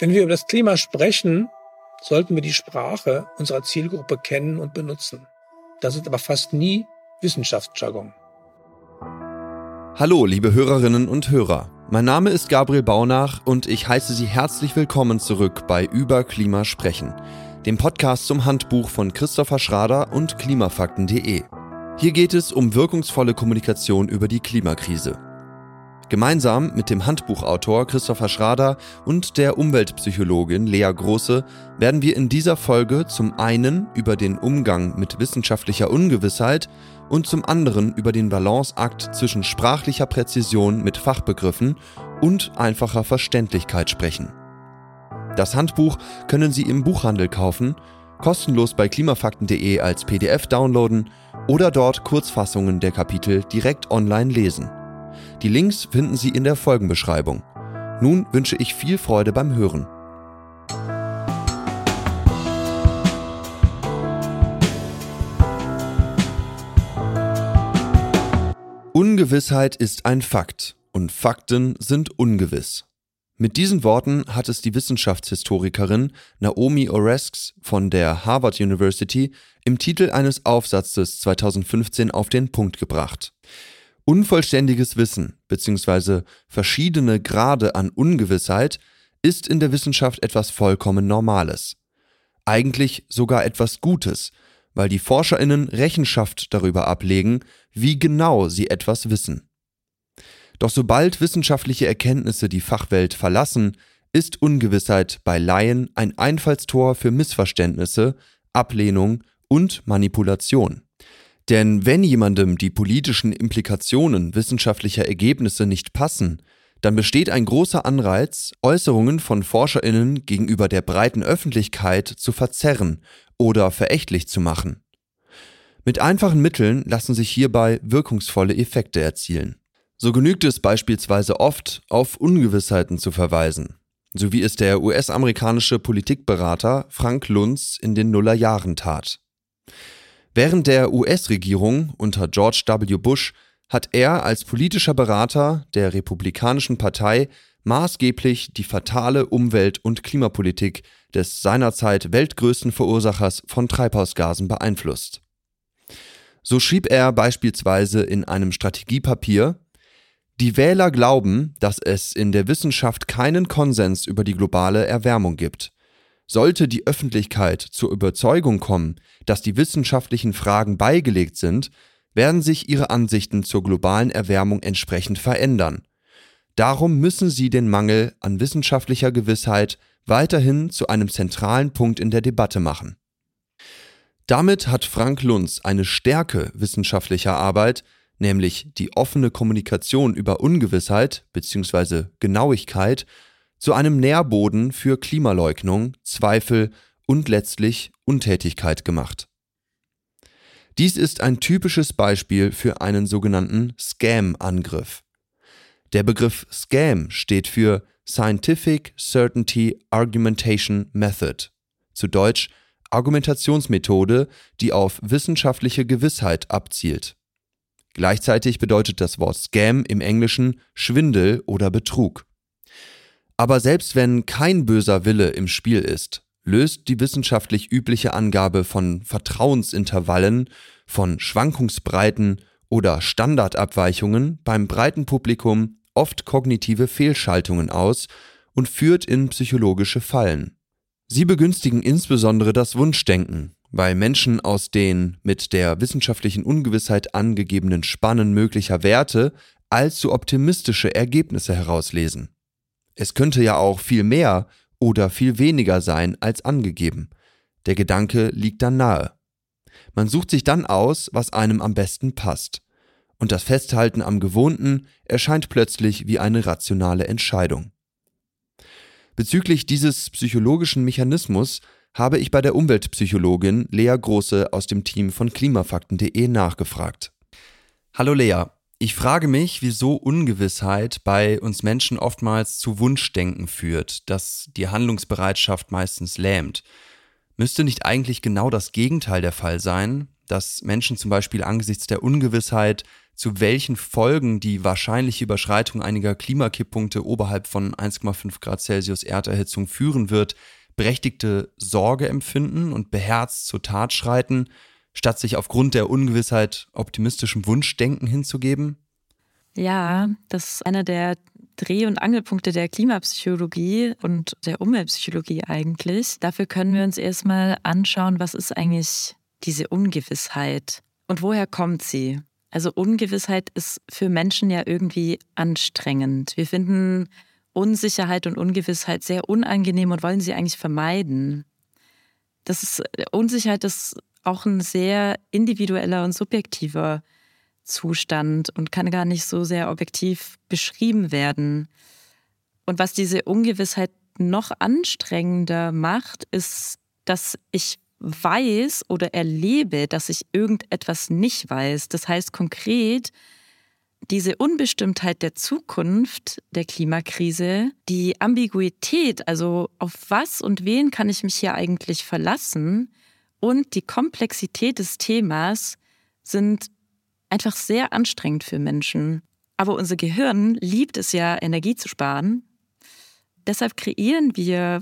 Wenn wir über das Klima sprechen, sollten wir die Sprache unserer Zielgruppe kennen und benutzen. Das ist aber fast nie Wissenschaftsjargon. Hallo, liebe Hörerinnen und Hörer. Mein Name ist Gabriel Baunach und ich heiße Sie herzlich willkommen zurück bei Über Klima sprechen, dem Podcast zum Handbuch von Christopher Schrader und klimafakten.de. Hier geht es um wirkungsvolle Kommunikation über die Klimakrise. Gemeinsam mit dem Handbuchautor Christopher Schrader und der Umweltpsychologin Lea Große werden wir in dieser Folge zum einen über den Umgang mit wissenschaftlicher Ungewissheit und zum anderen über den Balanceakt zwischen sprachlicher Präzision mit Fachbegriffen und einfacher Verständlichkeit sprechen. Das Handbuch können Sie im Buchhandel kaufen, kostenlos bei klimafakten.de als PDF downloaden oder dort Kurzfassungen der Kapitel direkt online lesen. Die Links finden Sie in der Folgenbeschreibung. Nun wünsche ich viel Freude beim Hören. Ungewissheit ist ein Fakt und Fakten sind ungewiss. Mit diesen Worten hat es die Wissenschaftshistorikerin Naomi Oreskes von der Harvard University im Titel eines Aufsatzes 2015 auf den Punkt gebracht. Unvollständiges Wissen bzw. verschiedene Grade an Ungewissheit ist in der Wissenschaft etwas vollkommen Normales. Eigentlich sogar etwas Gutes, weil die Forscherinnen Rechenschaft darüber ablegen, wie genau sie etwas wissen. Doch sobald wissenschaftliche Erkenntnisse die Fachwelt verlassen, ist Ungewissheit bei Laien ein Einfallstor für Missverständnisse, Ablehnung und Manipulation. Denn wenn jemandem die politischen Implikationen wissenschaftlicher Ergebnisse nicht passen, dann besteht ein großer Anreiz, Äußerungen von Forscherinnen gegenüber der breiten Öffentlichkeit zu verzerren oder verächtlich zu machen. Mit einfachen Mitteln lassen sich hierbei wirkungsvolle Effekte erzielen. So genügt es beispielsweise oft, auf Ungewissheiten zu verweisen, so wie es der US-amerikanische Politikberater Frank Luntz in den Nullerjahren tat. Während der US-Regierung unter George W. Bush hat er als politischer Berater der Republikanischen Partei maßgeblich die fatale Umwelt- und Klimapolitik des seinerzeit weltgrößten Verursachers von Treibhausgasen beeinflusst. So schrieb er beispielsweise in einem Strategiepapier, die Wähler glauben, dass es in der Wissenschaft keinen Konsens über die globale Erwärmung gibt. Sollte die Öffentlichkeit zur Überzeugung kommen, dass die wissenschaftlichen Fragen beigelegt sind, werden sich ihre Ansichten zur globalen Erwärmung entsprechend verändern. Darum müssen sie den Mangel an wissenschaftlicher Gewissheit weiterhin zu einem zentralen Punkt in der Debatte machen. Damit hat Frank Lunz eine Stärke wissenschaftlicher Arbeit, nämlich die offene Kommunikation über Ungewissheit bzw. Genauigkeit zu einem Nährboden für Klimaleugnung, Zweifel und letztlich Untätigkeit gemacht. Dies ist ein typisches Beispiel für einen sogenannten Scam-Angriff. Der Begriff Scam steht für Scientific Certainty Argumentation Method, zu Deutsch Argumentationsmethode, die auf wissenschaftliche Gewissheit abzielt. Gleichzeitig bedeutet das Wort Scam im Englischen Schwindel oder Betrug. Aber selbst wenn kein böser Wille im Spiel ist, löst die wissenschaftlich übliche Angabe von Vertrauensintervallen, von Schwankungsbreiten oder Standardabweichungen beim breiten Publikum oft kognitive Fehlschaltungen aus und führt in psychologische Fallen. Sie begünstigen insbesondere das Wunschdenken, weil Menschen aus den mit der wissenschaftlichen Ungewissheit angegebenen Spannen möglicher Werte allzu optimistische Ergebnisse herauslesen. Es könnte ja auch viel mehr oder viel weniger sein als angegeben. Der Gedanke liegt dann nahe. Man sucht sich dann aus, was einem am besten passt. Und das Festhalten am Gewohnten erscheint plötzlich wie eine rationale Entscheidung. Bezüglich dieses psychologischen Mechanismus habe ich bei der Umweltpsychologin Lea Große aus dem Team von klimafakten.de nachgefragt. Hallo Lea, ich frage mich, wieso Ungewissheit bei uns Menschen oftmals zu Wunschdenken führt, das die Handlungsbereitschaft meistens lähmt. Müsste nicht eigentlich genau das Gegenteil der Fall sein, dass Menschen zum Beispiel angesichts der Ungewissheit, zu welchen Folgen die wahrscheinliche Überschreitung einiger Klimakipppunkte oberhalb von 1,5 Grad Celsius Erderhitzung führen wird, berechtigte Sorge empfinden und beherzt zur Tat schreiten, statt sich aufgrund der Ungewissheit optimistischem Wunschdenken hinzugeben? Ja, das ist einer der Dreh- und Angelpunkte der Klimapsychologie und der Umweltpsychologie eigentlich. Dafür können wir uns erstmal anschauen, was ist eigentlich diese Ungewissheit und woher kommt sie? Also Ungewissheit ist für Menschen ja irgendwie anstrengend. Wir finden Unsicherheit und Ungewissheit sehr unangenehm und wollen sie eigentlich vermeiden. Das ist Unsicherheit ist auch ein sehr individueller und subjektiver Zustand und kann gar nicht so sehr objektiv beschrieben werden. Und was diese Ungewissheit noch anstrengender macht, ist, dass ich weiß oder erlebe, dass ich irgendetwas nicht weiß. Das heißt konkret, diese Unbestimmtheit der Zukunft der Klimakrise, die Ambiguität, also auf was und wen kann ich mich hier eigentlich verlassen und die Komplexität des Themas sind einfach sehr anstrengend für Menschen. Aber unser Gehirn liebt es ja, Energie zu sparen. Deshalb kreieren wir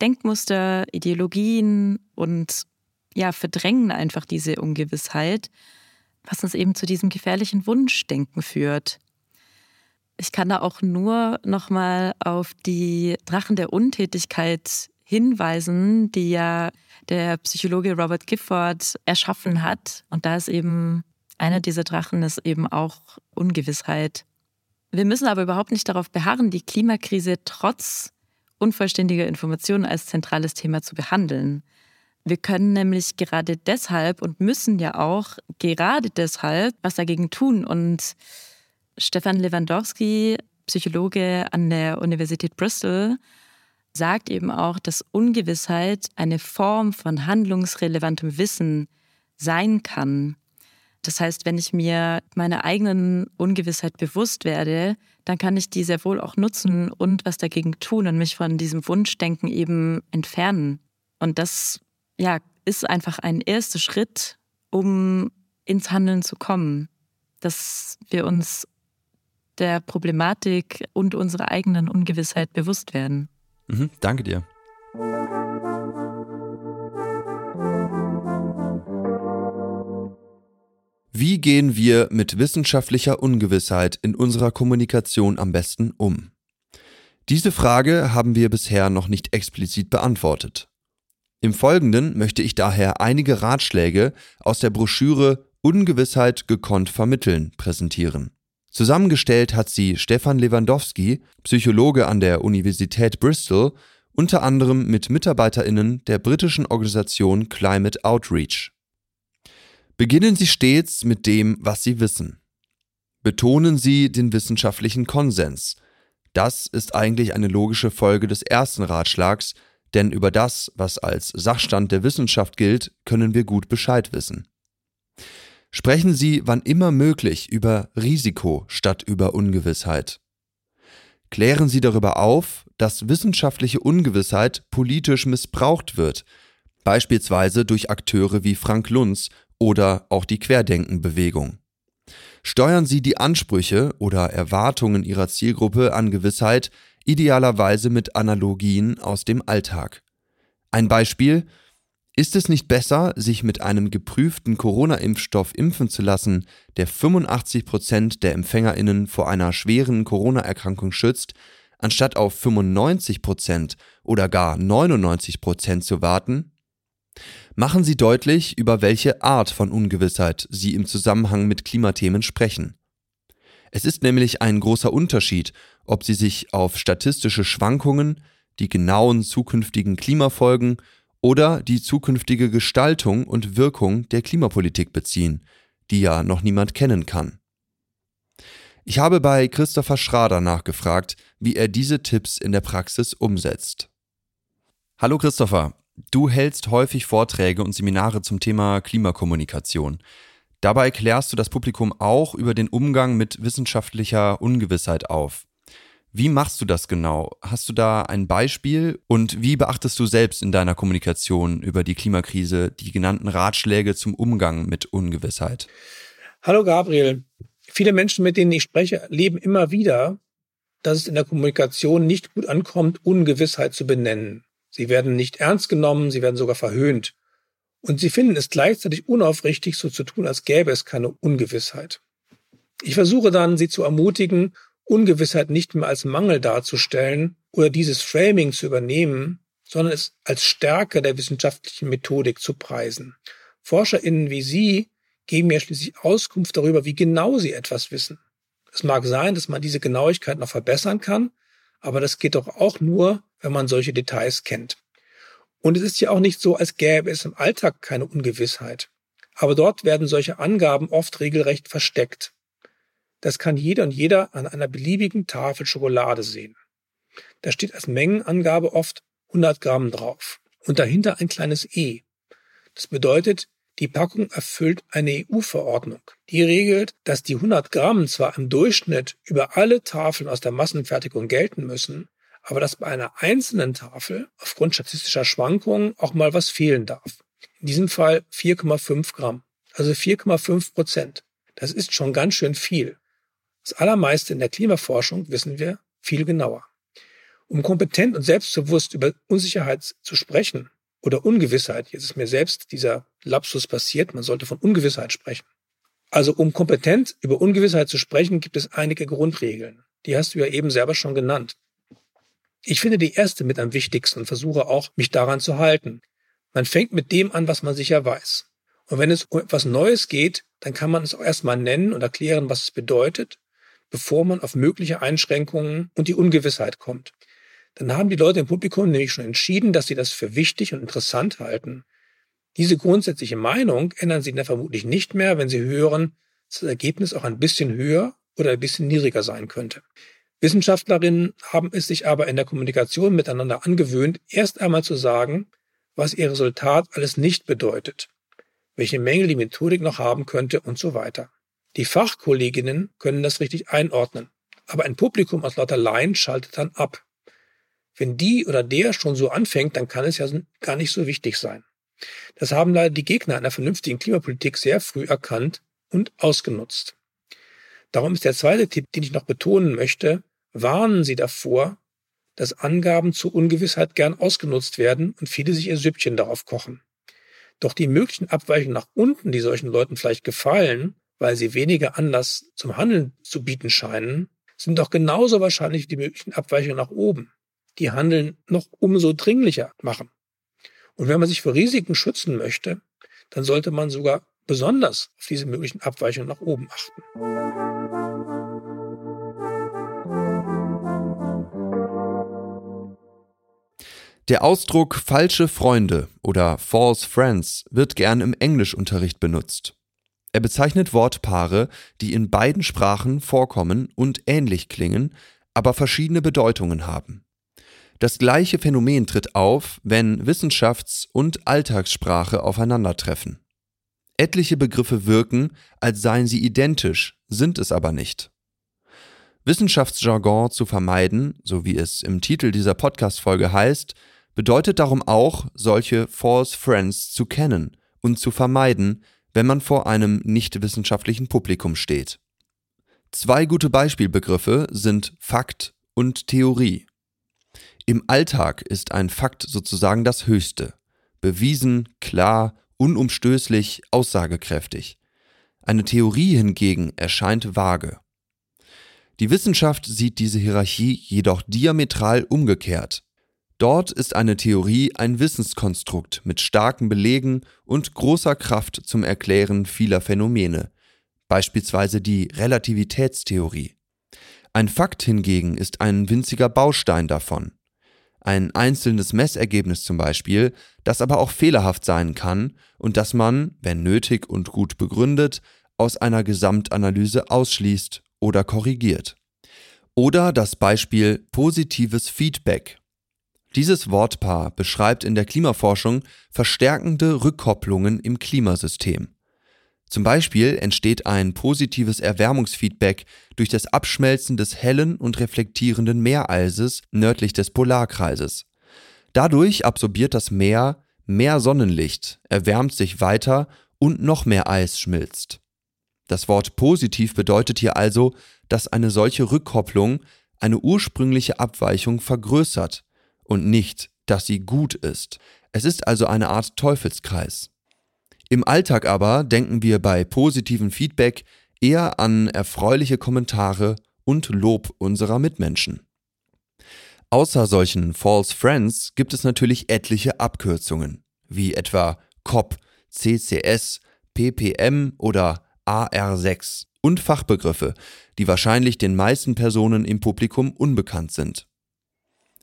Denkmuster, Ideologien und ja, verdrängen einfach diese Ungewissheit, was uns eben zu diesem gefährlichen Wunschdenken führt. Ich kann da auch nur nochmal auf die Drachen der Untätigkeit hinweisen, die ja der Psychologe Robert Gifford erschaffen hat. Und da ist eben einer dieser Drachen ist eben auch Ungewissheit. Wir müssen aber überhaupt nicht darauf beharren, die Klimakrise trotz unvollständiger Informationen als zentrales Thema zu behandeln. Wir können nämlich gerade deshalb und müssen ja auch gerade deshalb was dagegen tun. Und Stefan Lewandowski, Psychologe an der Universität Bristol, sagt eben auch, dass Ungewissheit eine Form von handlungsrelevantem Wissen sein kann. Das heißt, wenn ich mir meiner eigenen Ungewissheit bewusst werde, dann kann ich die sehr wohl auch nutzen und was dagegen tun und mich von diesem Wunschdenken eben entfernen. Und das ja, ist einfach ein erster Schritt, um ins Handeln zu kommen, dass wir uns der Problematik und unserer eigenen Ungewissheit bewusst werden. Mhm, danke dir. Wie gehen wir mit wissenschaftlicher Ungewissheit in unserer Kommunikation am besten um? Diese Frage haben wir bisher noch nicht explizit beantwortet. Im Folgenden möchte ich daher einige Ratschläge aus der Broschüre Ungewissheit gekonnt vermitteln präsentieren. Zusammengestellt hat sie Stefan Lewandowski, Psychologe an der Universität Bristol, unter anderem mit Mitarbeiterinnen der britischen Organisation Climate Outreach. Beginnen Sie stets mit dem, was Sie wissen. Betonen Sie den wissenschaftlichen Konsens. Das ist eigentlich eine logische Folge des ersten Ratschlags, denn über das, was als Sachstand der Wissenschaft gilt, können wir gut Bescheid wissen. Sprechen Sie wann immer möglich über Risiko statt über Ungewissheit. Klären Sie darüber auf, dass wissenschaftliche Ungewissheit politisch missbraucht wird, beispielsweise durch Akteure wie Frank Lunz oder auch die Querdenkenbewegung. Steuern Sie die Ansprüche oder Erwartungen Ihrer Zielgruppe an Gewissheit idealerweise mit Analogien aus dem Alltag. Ein Beispiel ist es nicht besser, sich mit einem geprüften Corona-Impfstoff impfen zu lassen, der 85 Prozent der EmpfängerInnen vor einer schweren Corona-Erkrankung schützt, anstatt auf 95 Prozent oder gar 99 Prozent zu warten? Machen Sie deutlich, über welche Art von Ungewissheit Sie im Zusammenhang mit Klimathemen sprechen. Es ist nämlich ein großer Unterschied, ob Sie sich auf statistische Schwankungen, die genauen zukünftigen Klimafolgen oder die zukünftige Gestaltung und Wirkung der Klimapolitik beziehen, die ja noch niemand kennen kann. Ich habe bei Christopher Schrader nachgefragt, wie er diese Tipps in der Praxis umsetzt. Hallo Christopher, Du hältst häufig Vorträge und Seminare zum Thema Klimakommunikation. Dabei klärst du das Publikum auch über den Umgang mit wissenschaftlicher Ungewissheit auf. Wie machst du das genau? Hast du da ein Beispiel? Und wie beachtest du selbst in deiner Kommunikation über die Klimakrise die genannten Ratschläge zum Umgang mit Ungewissheit? Hallo Gabriel. Viele Menschen, mit denen ich spreche, leben immer wieder, dass es in der Kommunikation nicht gut ankommt, Ungewissheit zu benennen. Sie werden nicht ernst genommen, sie werden sogar verhöhnt. Und sie finden es gleichzeitig unaufrichtig, so zu tun, als gäbe es keine Ungewissheit. Ich versuche dann, sie zu ermutigen, Ungewissheit nicht mehr als Mangel darzustellen oder dieses Framing zu übernehmen, sondern es als Stärke der wissenschaftlichen Methodik zu preisen. ForscherInnen wie Sie geben ja schließlich Auskunft darüber, wie genau sie etwas wissen. Es mag sein, dass man diese Genauigkeit noch verbessern kann, aber das geht doch auch nur, wenn man solche Details kennt. Und es ist ja auch nicht so, als gäbe es im Alltag keine Ungewissheit. Aber dort werden solche Angaben oft regelrecht versteckt. Das kann jeder und jeder an einer beliebigen Tafel Schokolade sehen. Da steht als Mengenangabe oft 100 Gramm drauf und dahinter ein kleines E. Das bedeutet, die Packung erfüllt eine EU-Verordnung. Die regelt, dass die 100 Gramm zwar im Durchschnitt über alle Tafeln aus der Massenfertigung gelten müssen, aber dass bei einer einzelnen Tafel aufgrund statistischer Schwankungen auch mal was fehlen darf. In diesem Fall 4,5 Gramm, also 4,5 Prozent. Das ist schon ganz schön viel. Das allermeiste in der Klimaforschung wissen wir viel genauer. Um kompetent und selbstbewusst über Unsicherheit zu sprechen oder Ungewissheit, jetzt ist mir selbst dieser Lapsus passiert, man sollte von Ungewissheit sprechen. Also um kompetent über Ungewissheit zu sprechen, gibt es einige Grundregeln. Die hast du ja eben selber schon genannt. Ich finde die erste mit am wichtigsten und versuche auch, mich daran zu halten. Man fängt mit dem an, was man sicher weiß. Und wenn es um etwas Neues geht, dann kann man es auch erstmal nennen und erklären, was es bedeutet bevor man auf mögliche Einschränkungen und die Ungewissheit kommt. Dann haben die Leute im Publikum nämlich schon entschieden, dass sie das für wichtig und interessant halten. Diese grundsätzliche Meinung ändern sie dann vermutlich nicht mehr, wenn sie hören, dass das Ergebnis auch ein bisschen höher oder ein bisschen niedriger sein könnte. Wissenschaftlerinnen haben es sich aber in der Kommunikation miteinander angewöhnt, erst einmal zu sagen, was ihr Resultat alles nicht bedeutet, welche Mängel die Methodik noch haben könnte und so weiter. Die Fachkolleginnen können das richtig einordnen. Aber ein Publikum aus lauter Laien schaltet dann ab. Wenn die oder der schon so anfängt, dann kann es ja gar nicht so wichtig sein. Das haben leider die Gegner einer vernünftigen Klimapolitik sehr früh erkannt und ausgenutzt. Darum ist der zweite Tipp, den ich noch betonen möchte, warnen Sie davor, dass Angaben zur Ungewissheit gern ausgenutzt werden und viele sich ihr Süppchen darauf kochen. Doch die möglichen Abweichungen nach unten, die solchen Leuten vielleicht gefallen, weil sie weniger Anlass zum Handeln zu bieten scheinen, sind doch genauso wahrscheinlich die möglichen Abweichungen nach oben, die Handeln noch umso dringlicher machen. Und wenn man sich vor Risiken schützen möchte, dann sollte man sogar besonders auf diese möglichen Abweichungen nach oben achten. Der Ausdruck falsche Freunde oder false friends wird gern im Englischunterricht benutzt. Er bezeichnet Wortpaare, die in beiden Sprachen vorkommen und ähnlich klingen, aber verschiedene Bedeutungen haben. Das gleiche Phänomen tritt auf, wenn Wissenschafts- und Alltagssprache aufeinandertreffen. Etliche Begriffe wirken, als seien sie identisch, sind es aber nicht. Wissenschaftsjargon zu vermeiden, so wie es im Titel dieser Podcast-Folge heißt, bedeutet darum auch, solche False Friends zu kennen und zu vermeiden, wenn man vor einem nicht wissenschaftlichen Publikum steht. Zwei gute Beispielbegriffe sind Fakt und Theorie. Im Alltag ist ein Fakt sozusagen das Höchste. Bewiesen, klar, unumstößlich, aussagekräftig. Eine Theorie hingegen erscheint vage. Die Wissenschaft sieht diese Hierarchie jedoch diametral umgekehrt. Dort ist eine Theorie ein Wissenskonstrukt mit starken Belegen und großer Kraft zum Erklären vieler Phänomene, beispielsweise die Relativitätstheorie. Ein Fakt hingegen ist ein winziger Baustein davon. Ein einzelnes Messergebnis zum Beispiel, das aber auch fehlerhaft sein kann und das man, wenn nötig und gut begründet, aus einer Gesamtanalyse ausschließt oder korrigiert. Oder das Beispiel positives Feedback dieses Wortpaar beschreibt in der Klimaforschung verstärkende Rückkopplungen im Klimasystem. Zum Beispiel entsteht ein positives Erwärmungsfeedback durch das Abschmelzen des hellen und reflektierenden Meereises nördlich des Polarkreises. Dadurch absorbiert das Meer mehr Sonnenlicht, erwärmt sich weiter und noch mehr Eis schmilzt. Das Wort positiv bedeutet hier also, dass eine solche Rückkopplung eine ursprüngliche Abweichung vergrößert und nicht, dass sie gut ist. Es ist also eine Art Teufelskreis. Im Alltag aber denken wir bei positivem Feedback eher an erfreuliche Kommentare und Lob unserer Mitmenschen. Außer solchen False Friends gibt es natürlich etliche Abkürzungen, wie etwa COP, CCS, PPM oder AR6 und Fachbegriffe, die wahrscheinlich den meisten Personen im Publikum unbekannt sind.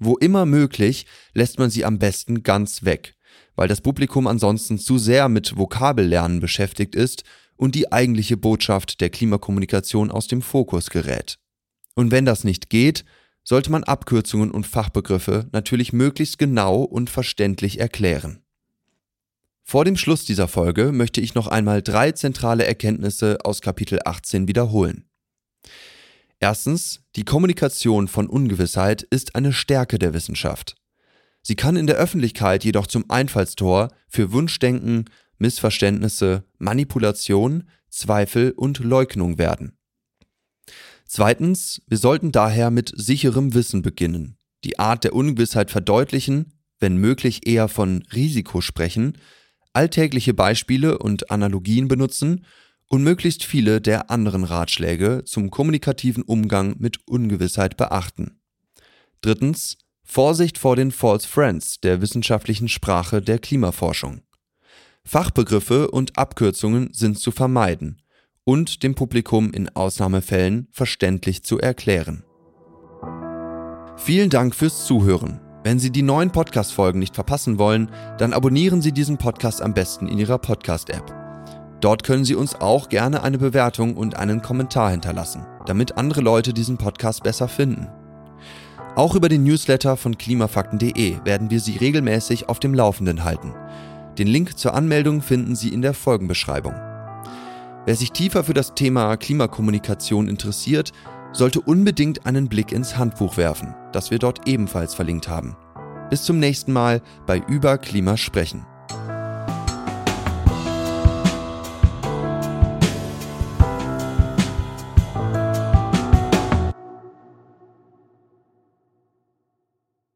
Wo immer möglich, lässt man sie am besten ganz weg, weil das Publikum ansonsten zu sehr mit Vokabellernen beschäftigt ist und die eigentliche Botschaft der Klimakommunikation aus dem Fokus gerät. Und wenn das nicht geht, sollte man Abkürzungen und Fachbegriffe natürlich möglichst genau und verständlich erklären. Vor dem Schluss dieser Folge möchte ich noch einmal drei zentrale Erkenntnisse aus Kapitel 18 wiederholen. Erstens, die Kommunikation von Ungewissheit ist eine Stärke der Wissenschaft. Sie kann in der Öffentlichkeit jedoch zum Einfallstor für Wunschdenken, Missverständnisse, Manipulation, Zweifel und Leugnung werden. Zweitens, wir sollten daher mit sicherem Wissen beginnen, die Art der Ungewissheit verdeutlichen, wenn möglich eher von Risiko sprechen, alltägliche Beispiele und Analogien benutzen und möglichst viele der anderen Ratschläge zum kommunikativen Umgang mit Ungewissheit beachten. Drittens, Vorsicht vor den False Friends der wissenschaftlichen Sprache der Klimaforschung. Fachbegriffe und Abkürzungen sind zu vermeiden und dem Publikum in Ausnahmefällen verständlich zu erklären. Vielen Dank fürs Zuhören. Wenn Sie die neuen Podcast-Folgen nicht verpassen wollen, dann abonnieren Sie diesen Podcast am besten in Ihrer Podcast-App. Dort können Sie uns auch gerne eine Bewertung und einen Kommentar hinterlassen, damit andere Leute diesen Podcast besser finden. Auch über den Newsletter von klimafakten.de werden wir Sie regelmäßig auf dem Laufenden halten. Den Link zur Anmeldung finden Sie in der Folgenbeschreibung. Wer sich tiefer für das Thema Klimakommunikation interessiert, sollte unbedingt einen Blick ins Handbuch werfen, das wir dort ebenfalls verlinkt haben. Bis zum nächsten Mal bei Über Klima sprechen.